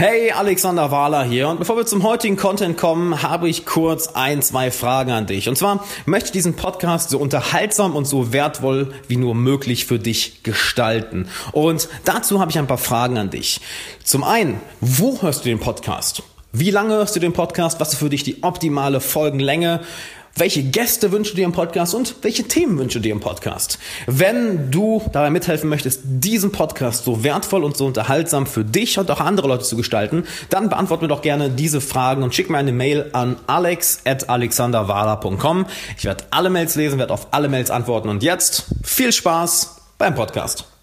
Hey, Alexander Wahler hier und bevor wir zum heutigen Content kommen, habe ich kurz ein, zwei Fragen an dich. Und zwar möchte ich diesen Podcast so unterhaltsam und so wertvoll wie nur möglich für dich gestalten. Und dazu habe ich ein paar Fragen an dich. Zum einen, wo hörst du den Podcast? Wie lange hörst du den Podcast? Was ist für dich die optimale Folgenlänge? Welche Gäste wünschst du dir im Podcast und welche Themen wünschst du dir im Podcast. Wenn du dabei mithelfen möchtest, diesen Podcast so wertvoll und so unterhaltsam für dich und auch andere Leute zu gestalten, dann beantworte mir doch gerne diese Fragen und schick mir eine Mail an alex.alexanderwala.com. Ich werde alle Mails lesen, werde auf alle Mails antworten und jetzt viel Spaß beim Podcast.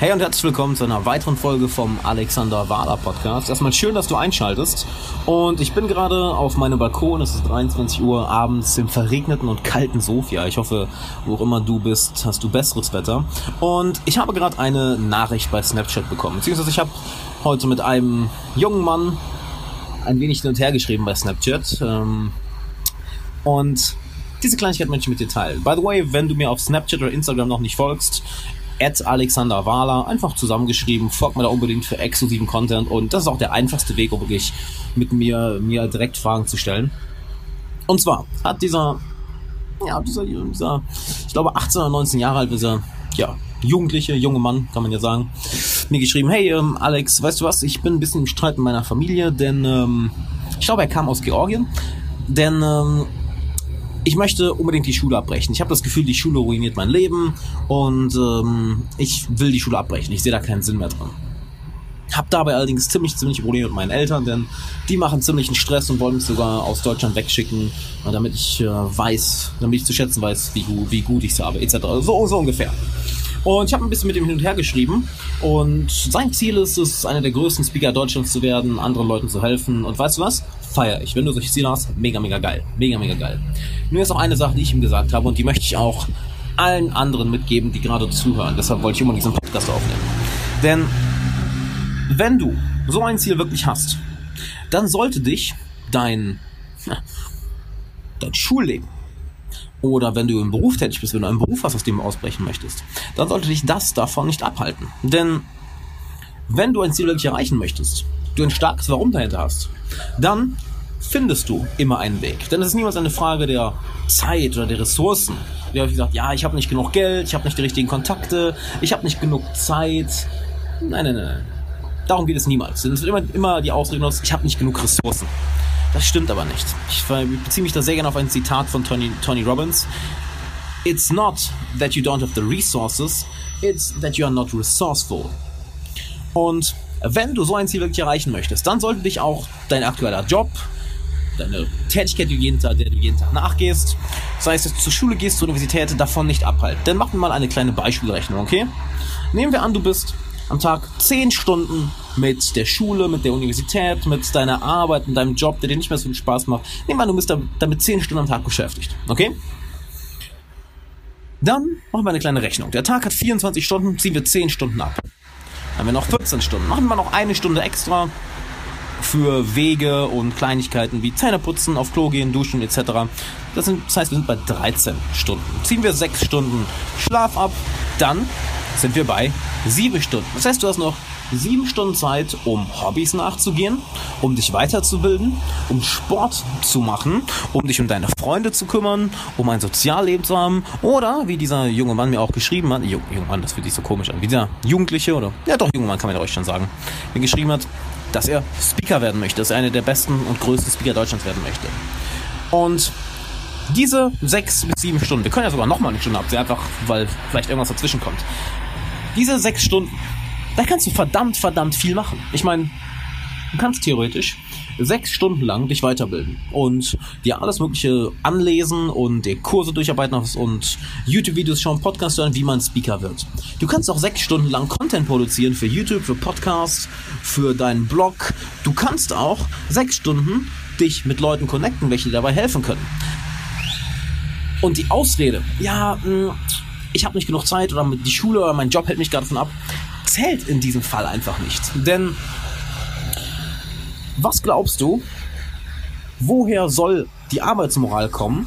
Hey und herzlich willkommen zu einer weiteren Folge vom Alexander Wahler Podcast. Erstmal schön, dass du einschaltest. Und ich bin gerade auf meinem Balkon. Es ist 23 Uhr abends im verregneten und kalten Sofia. Ich hoffe, wo auch immer du bist, hast du besseres Wetter. Und ich habe gerade eine Nachricht bei Snapchat bekommen. Beziehungsweise ich habe heute mit einem jungen Mann ein wenig hin und her geschrieben bei Snapchat. Ähm, und diese Kleinigkeit möchte ich mit dir teilen. By the way, wenn du mir auf Snapchat oder Instagram noch nicht folgst, at Alexander Wahler, einfach zusammengeschrieben, folgt mir da unbedingt für exklusiven Content und das ist auch der einfachste Weg, um wirklich mit mir, mir direkt Fragen zu stellen. Und zwar hat dieser, ja, dieser, dieser, ich glaube 18 oder 19 Jahre alt, dieser, ja, jugendliche, junge Mann, kann man ja sagen, mir geschrieben, hey ähm, Alex, weißt du was, ich bin ein bisschen im Streit mit meiner Familie, denn ähm, ich glaube, er kam aus Georgien, denn ähm, ich möchte unbedingt die Schule abbrechen. Ich habe das Gefühl, die Schule ruiniert mein Leben und ähm, ich will die Schule abbrechen. Ich sehe da keinen Sinn mehr drin. Hab dabei allerdings ziemlich, ziemlich Probleme mit meinen Eltern, denn die machen ziemlichen Stress und wollen mich sogar aus Deutschland wegschicken, damit ich äh, weiß, damit ich zu schätzen weiß, wie, wie gut ich es habe, etc. So, so ungefähr. Und ich habe ein bisschen mit ihm hin und her geschrieben. Und sein Ziel ist es, einer der größten Speaker Deutschlands zu werden, anderen Leuten zu helfen. Und weißt du was? Feier ich. Wenn du solche Ziele hast, mega, mega geil. Mega, mega geil. Nur ist auch eine Sache, die ich ihm gesagt habe und die möchte ich auch allen anderen mitgeben, die gerade zuhören. Deshalb wollte ich immer diesen Podcast aufnehmen. Denn wenn du so ein Ziel wirklich hast, dann sollte dich dein, dein Schulleben oder wenn du im Beruf tätig bist, wenn du einen Beruf hast, aus dem du ausbrechen möchtest, dann sollte dich das davon nicht abhalten. Denn wenn du ein Ziel wirklich erreichen möchtest, du ein starkes Warum dahinter hast, dann findest du immer einen Weg. Denn es ist niemals eine Frage der Zeit oder der Ressourcen. Habe ich gesagt, ja, ich habe nicht genug Geld, ich habe nicht die richtigen Kontakte, ich habe nicht genug Zeit. Nein, nein, nein. Darum geht es niemals. Es wird immer, immer die Ausrede aus, ich habe nicht genug Ressourcen. Das stimmt aber nicht. Ich beziehe mich da sehr gerne auf ein Zitat von Tony, Tony Robbins. It's not that you don't have the resources, it's that you are not resourceful. Und wenn du so ein Ziel wirklich erreichen möchtest, dann sollte dich auch dein aktueller Job, deine Tätigkeit, die jeden Tag, der du jeden Tag nachgehst, sei es, dass du zur Schule gehst, zur Universität, davon nicht abhalten. Dann machen wir mal eine kleine Beispielrechnung, okay? Nehmen wir an, du bist am Tag 10 Stunden mit der Schule, mit der Universität, mit deiner Arbeit, mit deinem Job, der dir nicht mehr so viel Spaß macht. Nehmen wir an, du bist damit 10 Stunden am Tag beschäftigt. Okay? Dann machen wir eine kleine Rechnung. Der Tag hat 24 Stunden, ziehen wir 10 Stunden ab. Dann haben wir noch 14 Stunden. Machen wir noch eine Stunde extra für Wege und Kleinigkeiten wie Zähneputzen, auf Klo gehen, duschen etc. Das, sind, das heißt, wir sind bei 13 Stunden. Ziehen wir 6 Stunden Schlaf ab, dann sind wir bei 7 Stunden. Das heißt, du hast noch 7 Stunden Zeit, um Hobbys nachzugehen, um dich weiterzubilden, um Sport zu machen, um dich um deine Freunde zu kümmern, um ein Sozialleben zu haben oder, wie dieser junge Mann mir auch geschrieben hat, Jung, Mann, das fühlt sich so komisch an, wie dieser Jugendliche oder, ja doch, junger Mann kann man ja euch schon sagen, mir geschrieben hat, dass er Speaker werden möchte, dass er einer der besten und größten Speaker Deutschlands werden möchte. Und diese sechs bis sieben Stunden, wir können ja sogar nochmal eine Stunde absehen, einfach weil vielleicht irgendwas dazwischen kommt. Diese sechs Stunden, da kannst du verdammt, verdammt viel machen. Ich meine, du kannst theoretisch sechs Stunden lang dich weiterbilden und dir alles Mögliche anlesen und dir Kurse durcharbeiten und YouTube-Videos schauen, Podcasts hören, wie man Speaker wird. Du kannst auch sechs Stunden lang Content produzieren für YouTube, für Podcasts, für deinen Blog. Du kannst auch sechs Stunden dich mit Leuten connecten, welche dir dabei helfen können. Und die Ausrede, ja, hm, ich habe nicht genug Zeit oder die Schule oder mein Job hält mich gerade davon ab, zählt in diesem Fall einfach nicht. Denn was glaubst du, woher soll die Arbeitsmoral kommen,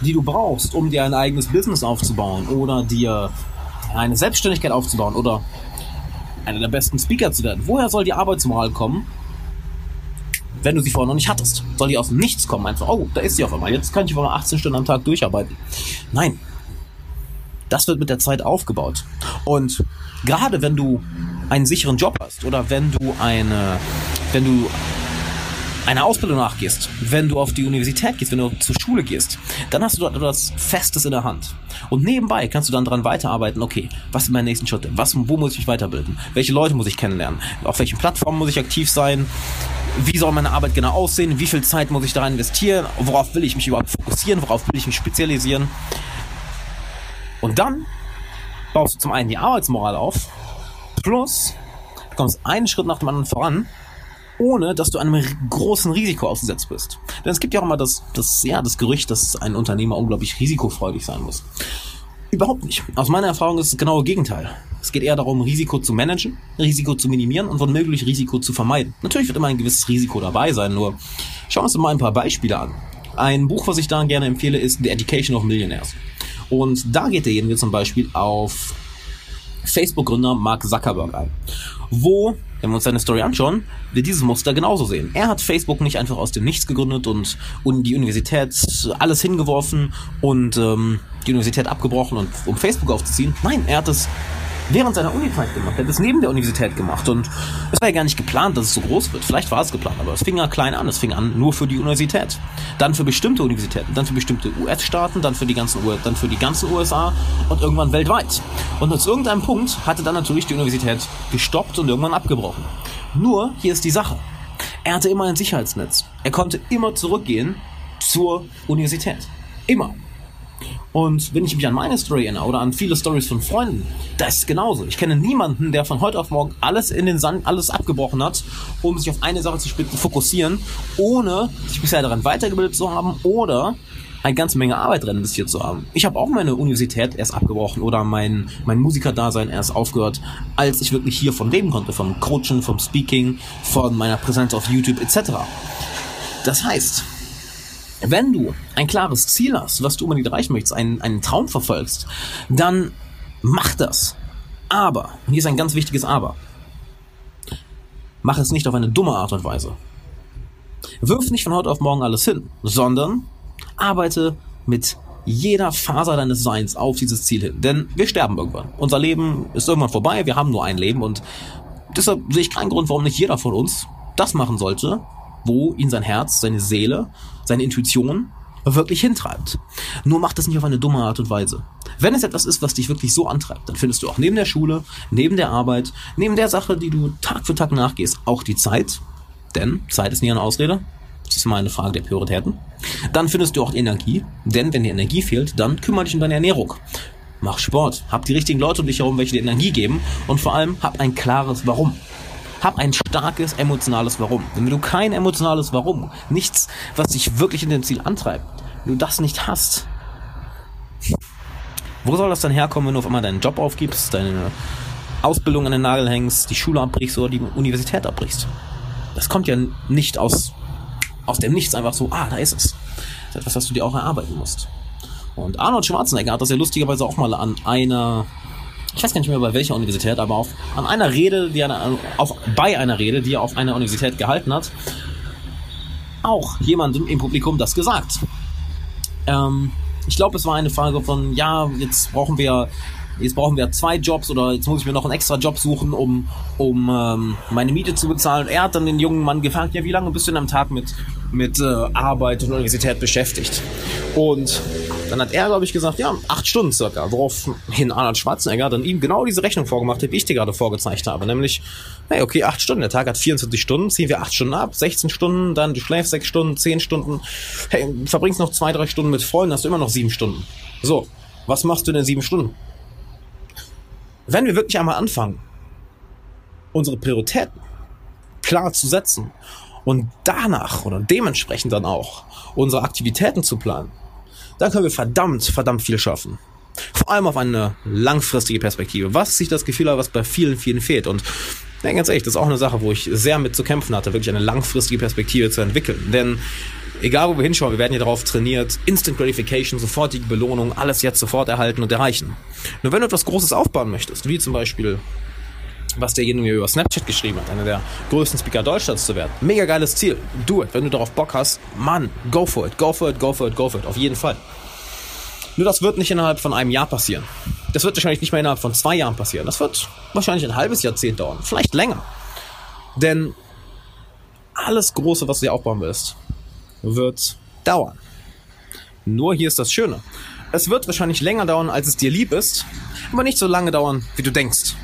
die du brauchst, um dir ein eigenes Business aufzubauen oder dir eine Selbstständigkeit aufzubauen oder einer der besten Speaker zu werden? Woher soll die Arbeitsmoral kommen, wenn du sie vorher noch nicht hattest. Soll die aus dem Nichts kommen? Einfach, oh, da ist sie auf einmal. Jetzt kann ich auf einmal 18 Stunden am Tag durcharbeiten. Nein. Das wird mit der Zeit aufgebaut. Und gerade wenn du einen sicheren Job hast oder wenn du eine, wenn du einer Ausbildung nachgehst, wenn du auf die Universität gehst, wenn du zur Schule gehst, dann hast du dort etwas Festes in der Hand. Und nebenbei kannst du dann daran weiterarbeiten, okay, was sind meine nächsten Schritte? Was, wo muss ich mich weiterbilden? Welche Leute muss ich kennenlernen? Auf welchen Plattformen muss ich aktiv sein? Wie soll meine Arbeit genau aussehen? Wie viel Zeit muss ich da investieren? Worauf will ich mich überhaupt fokussieren? Worauf will ich mich spezialisieren? Und dann baust du zum einen die Arbeitsmoral auf, plus du kommst einen Schritt nach dem anderen voran ohne dass du einem großen Risiko ausgesetzt bist. Denn es gibt ja auch immer das, das, ja, das Gerücht, dass ein Unternehmer unglaublich risikofreudig sein muss. Überhaupt nicht. Aus meiner Erfahrung ist es das Gegenteil. Es geht eher darum, Risiko zu managen, Risiko zu minimieren und womöglich Risiko zu vermeiden. Natürlich wird immer ein gewisses Risiko dabei sein, nur schauen wir uns mal ein paar Beispiele an. Ein Buch, was ich da gerne empfehle, ist The Education of Millionaires. Und da geht derjenige zum Beispiel auf Facebook-Gründer Mark Zuckerberg ein, wo wenn wir uns seine Story anschauen, wir dieses Muster genauso sehen. Er hat Facebook nicht einfach aus dem Nichts gegründet und, und die Universität alles hingeworfen und ähm, die Universität abgebrochen, und, um Facebook aufzuziehen. Nein, er hat es während seiner Unizeit gemacht. Er hat es neben der Universität gemacht. Und es war ja gar nicht geplant, dass es so groß wird. Vielleicht war es geplant, aber es fing ja klein an. Es fing an nur für die Universität. Dann für bestimmte Universitäten, dann für bestimmte US-Staaten, dann für die ganzen dann für die ganzen USA und irgendwann weltweit. Und aus irgendeinem Punkt hatte dann natürlich die Universität gestoppt und irgendwann abgebrochen. Nur, hier ist die Sache. Er hatte immer ein Sicherheitsnetz. Er konnte immer zurückgehen zur Universität. Immer. Und wenn ich mich an meine Story erinnere oder an viele Stories von Freunden, das ist genauso. Ich kenne niemanden, der von heute auf morgen alles in den Sand, alles abgebrochen hat, um sich auf eine Sache zu fokussieren, ohne sich bisher daran weitergebildet zu haben oder eine ganze Menge Arbeit drin investiert zu haben. Ich habe auch meine Universität erst abgebrochen oder mein, mein Musikerdasein erst aufgehört, als ich wirklich hier von leben konnte, vom Coachen, vom Speaking, von meiner Präsenz auf YouTube etc. Das heißt, wenn du ein klares Ziel hast, was du unbedingt erreichen möchtest, einen, einen Traum verfolgst, dann mach das. Aber, und hier ist ein ganz wichtiges Aber, mach es nicht auf eine dumme Art und Weise. Wirf nicht von heute auf morgen alles hin, sondern arbeite mit jeder Faser deines Seins auf dieses Ziel hin. Denn wir sterben irgendwann. Unser Leben ist irgendwann vorbei, wir haben nur ein Leben und deshalb sehe ich keinen Grund, warum nicht jeder von uns das machen sollte, wo ihn sein Herz, seine Seele, seine Intuition wirklich hintreibt. Nur macht das nicht auf eine dumme Art und Weise. Wenn es etwas ist, was dich wirklich so antreibt, dann findest du auch neben der Schule, neben der Arbeit, neben der Sache, die du Tag für Tag nachgehst, auch die Zeit. Denn Zeit ist nie eine Ausrede. Das ist immer eine Frage der Prioritäten. Dann findest du auch die Energie. Denn wenn die Energie fehlt, dann kümmere dich um deine Ernährung. Mach Sport. Hab die richtigen Leute um dich herum, welche dir Energie geben. Und vor allem hab ein klares Warum. Hab ein starkes emotionales Warum. Wenn du kein emotionales Warum, nichts, was dich wirklich in dem Ziel antreibt, wenn du das nicht hast, wo soll das dann herkommen, wenn du auf einmal deinen Job aufgibst, deine Ausbildung an den Nagel hängst, die Schule abbrichst oder die Universität abbrichst? Das kommt ja nicht aus, aus dem Nichts einfach so, ah, da ist es. Das ist etwas, was du dir auch erarbeiten musst. Und Arnold Schwarzenegger hat das ja lustigerweise auch mal an einer ich weiß gar nicht mehr bei welcher Universität, aber auf, an einer Rede, die er, auf, bei einer Rede, die er auf einer Universität gehalten hat, auch jemandem im Publikum das gesagt. Ähm, ich glaube, es war eine Frage von, ja, jetzt brauchen wir, jetzt brauchen wir zwei Jobs oder jetzt muss ich mir noch einen extra Job suchen, um, um ähm, meine Miete zu bezahlen. Er hat dann den jungen Mann gefragt, ja, wie lange bist du denn am Tag mit, mit äh, Arbeit und Universität beschäftigt? Und dann hat er, glaube ich, gesagt, ja, acht Stunden circa, woraufhin Arnold Schwarzenegger dann ihm genau diese Rechnung vorgemacht hat, wie ich dir gerade vorgezeigt habe. Nämlich, hey, okay, acht Stunden, der Tag hat 24 Stunden, ziehen wir acht Stunden ab, 16 Stunden, dann du schläfst sechs Stunden, zehn Stunden, hey, verbringst noch zwei, drei Stunden mit Freunden, hast du immer noch sieben Stunden. So, was machst du denn in sieben Stunden? Wenn wir wirklich einmal anfangen, unsere Prioritäten klar zu setzen und danach oder dementsprechend dann auch unsere Aktivitäten zu planen, dann können wir verdammt, verdammt viel schaffen. Vor allem auf eine langfristige Perspektive. Was sich das Gefühl hat, was bei vielen, vielen fehlt. Und ja, ganz ehrlich, das ist auch eine Sache, wo ich sehr mit zu kämpfen hatte, wirklich eine langfristige Perspektive zu entwickeln. Denn egal wo wir hinschauen, wir werden hier darauf trainiert, Instant Gratification, sofortige Belohnung, alles jetzt sofort erhalten und erreichen. Nur wenn du etwas Großes aufbauen möchtest, wie zum Beispiel was derjenige über Snapchat geschrieben hat, einer der größten Speaker Deutschlands zu werden. Mega geiles Ziel. Do it. Wenn du darauf Bock hast, Mann, go for it, go for it, go for it, go for it. Auf jeden Fall. Nur das wird nicht innerhalb von einem Jahr passieren. Das wird wahrscheinlich nicht mehr innerhalb von zwei Jahren passieren. Das wird wahrscheinlich ein halbes Jahrzehnt dauern. Vielleicht länger. Denn alles Große, was du dir aufbauen willst, wird dauern. Nur hier ist das Schöne. Es wird wahrscheinlich länger dauern, als es dir lieb ist, aber nicht so lange dauern, wie du denkst.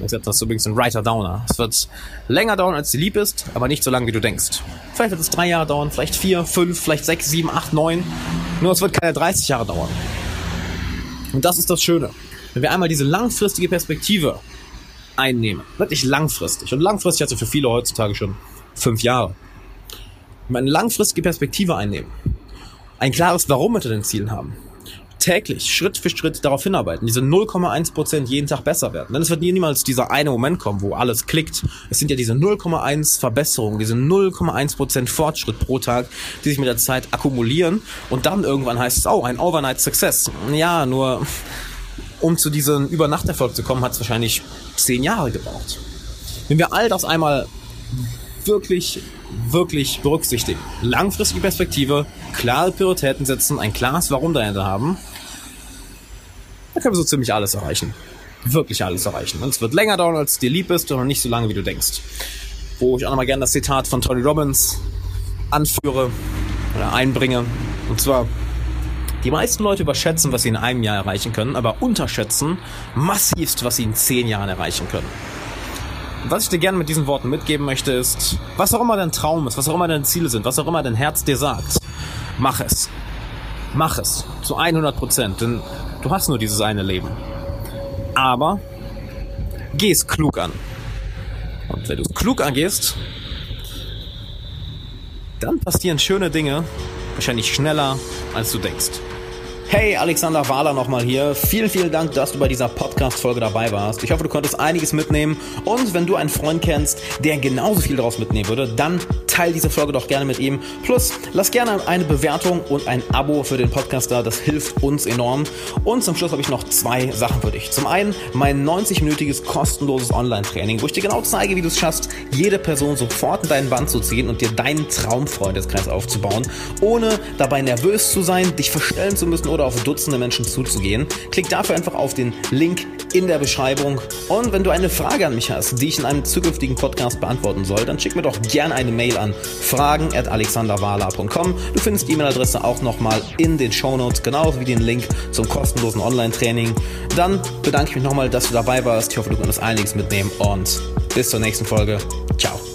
Jetzt hast du übrigens ein Writer Downer. Es wird länger dauern, als dir lieb ist, aber nicht so lange, wie du denkst. Vielleicht wird es drei Jahre dauern, vielleicht vier, fünf, vielleicht sechs, sieben, acht, neun. Nur es wird keine 30 Jahre dauern. Und das ist das Schöne. Wenn wir einmal diese langfristige Perspektive einnehmen, wirklich langfristig, und langfristig hast du für viele heutzutage schon fünf Jahre. Wenn wir eine langfristige Perspektive einnehmen, ein klares Warum hinter den Zielen haben, täglich, Schritt für Schritt darauf hinarbeiten, diese 0,1% jeden Tag besser werden. Denn es wird niemals dieser eine Moment kommen, wo alles klickt. Es sind ja diese 0,1 Verbesserungen, diese 0,1% Fortschritt pro Tag, die sich mit der Zeit akkumulieren und dann irgendwann heißt es, oh, ein Overnight Success. Ja, nur um zu diesem Übernachterfolg zu kommen, hat es wahrscheinlich zehn Jahre gebraucht. Wenn wir all das einmal wirklich, wirklich berücksichtigen, langfristige Perspektive, klare Prioritäten setzen, ein klares Warum dahinter haben, dann können wir so ziemlich alles erreichen. Wirklich alles erreichen. Und es wird länger dauern, als dir lieb ist, aber nicht so lange, wie du denkst. Wo ich auch nochmal gerne das Zitat von Tony Robbins anführe oder einbringe. Und zwar, die meisten Leute überschätzen, was sie in einem Jahr erreichen können, aber unterschätzen massivst, was sie in zehn Jahren erreichen können. Was ich dir gerne mit diesen Worten mitgeben möchte, ist, was auch immer dein Traum ist, was auch immer deine Ziele sind, was auch immer dein Herz dir sagt, mach es. Mach es. Zu 100 Prozent. Denn du hast nur dieses eine Leben. Aber geh es klug an. Und wenn du es klug angehst, dann passieren schöne Dinge wahrscheinlich schneller, als du denkst. Hey, Alexander Wahler nochmal hier. Vielen, vielen Dank, dass du bei dieser Podcast-Folge dabei warst. Ich hoffe, du konntest einiges mitnehmen. Und wenn du einen Freund kennst, der genauso viel daraus mitnehmen würde, dann teile diese Folge doch gerne mit ihm. Plus, lass gerne eine Bewertung und ein Abo für den Podcast da. Das hilft uns enorm. Und zum Schluss habe ich noch zwei Sachen für dich. Zum einen mein 90-minütiges kostenloses Online-Training, wo ich dir genau zeige, wie du es schaffst, jede Person sofort in deinen Band zu ziehen und dir deinen Traumfreundeskreis aufzubauen, ohne dabei nervös zu sein, dich verstellen zu müssen oder auf Dutzende Menschen zuzugehen. Klick dafür einfach auf den Link in der Beschreibung. Und wenn du eine Frage an mich hast, die ich in einem zukünftigen Podcast beantworten soll, dann schick mir doch gerne eine Mail an fragen at alexanderwala.com. Du findest die E-Mail-Adresse auch nochmal in den Show Notes, genauso wie den Link zum kostenlosen Online-Training. Dann bedanke ich mich nochmal, dass du dabei warst. Ich hoffe, du konntest einiges mitnehmen und bis zur nächsten Folge. Ciao.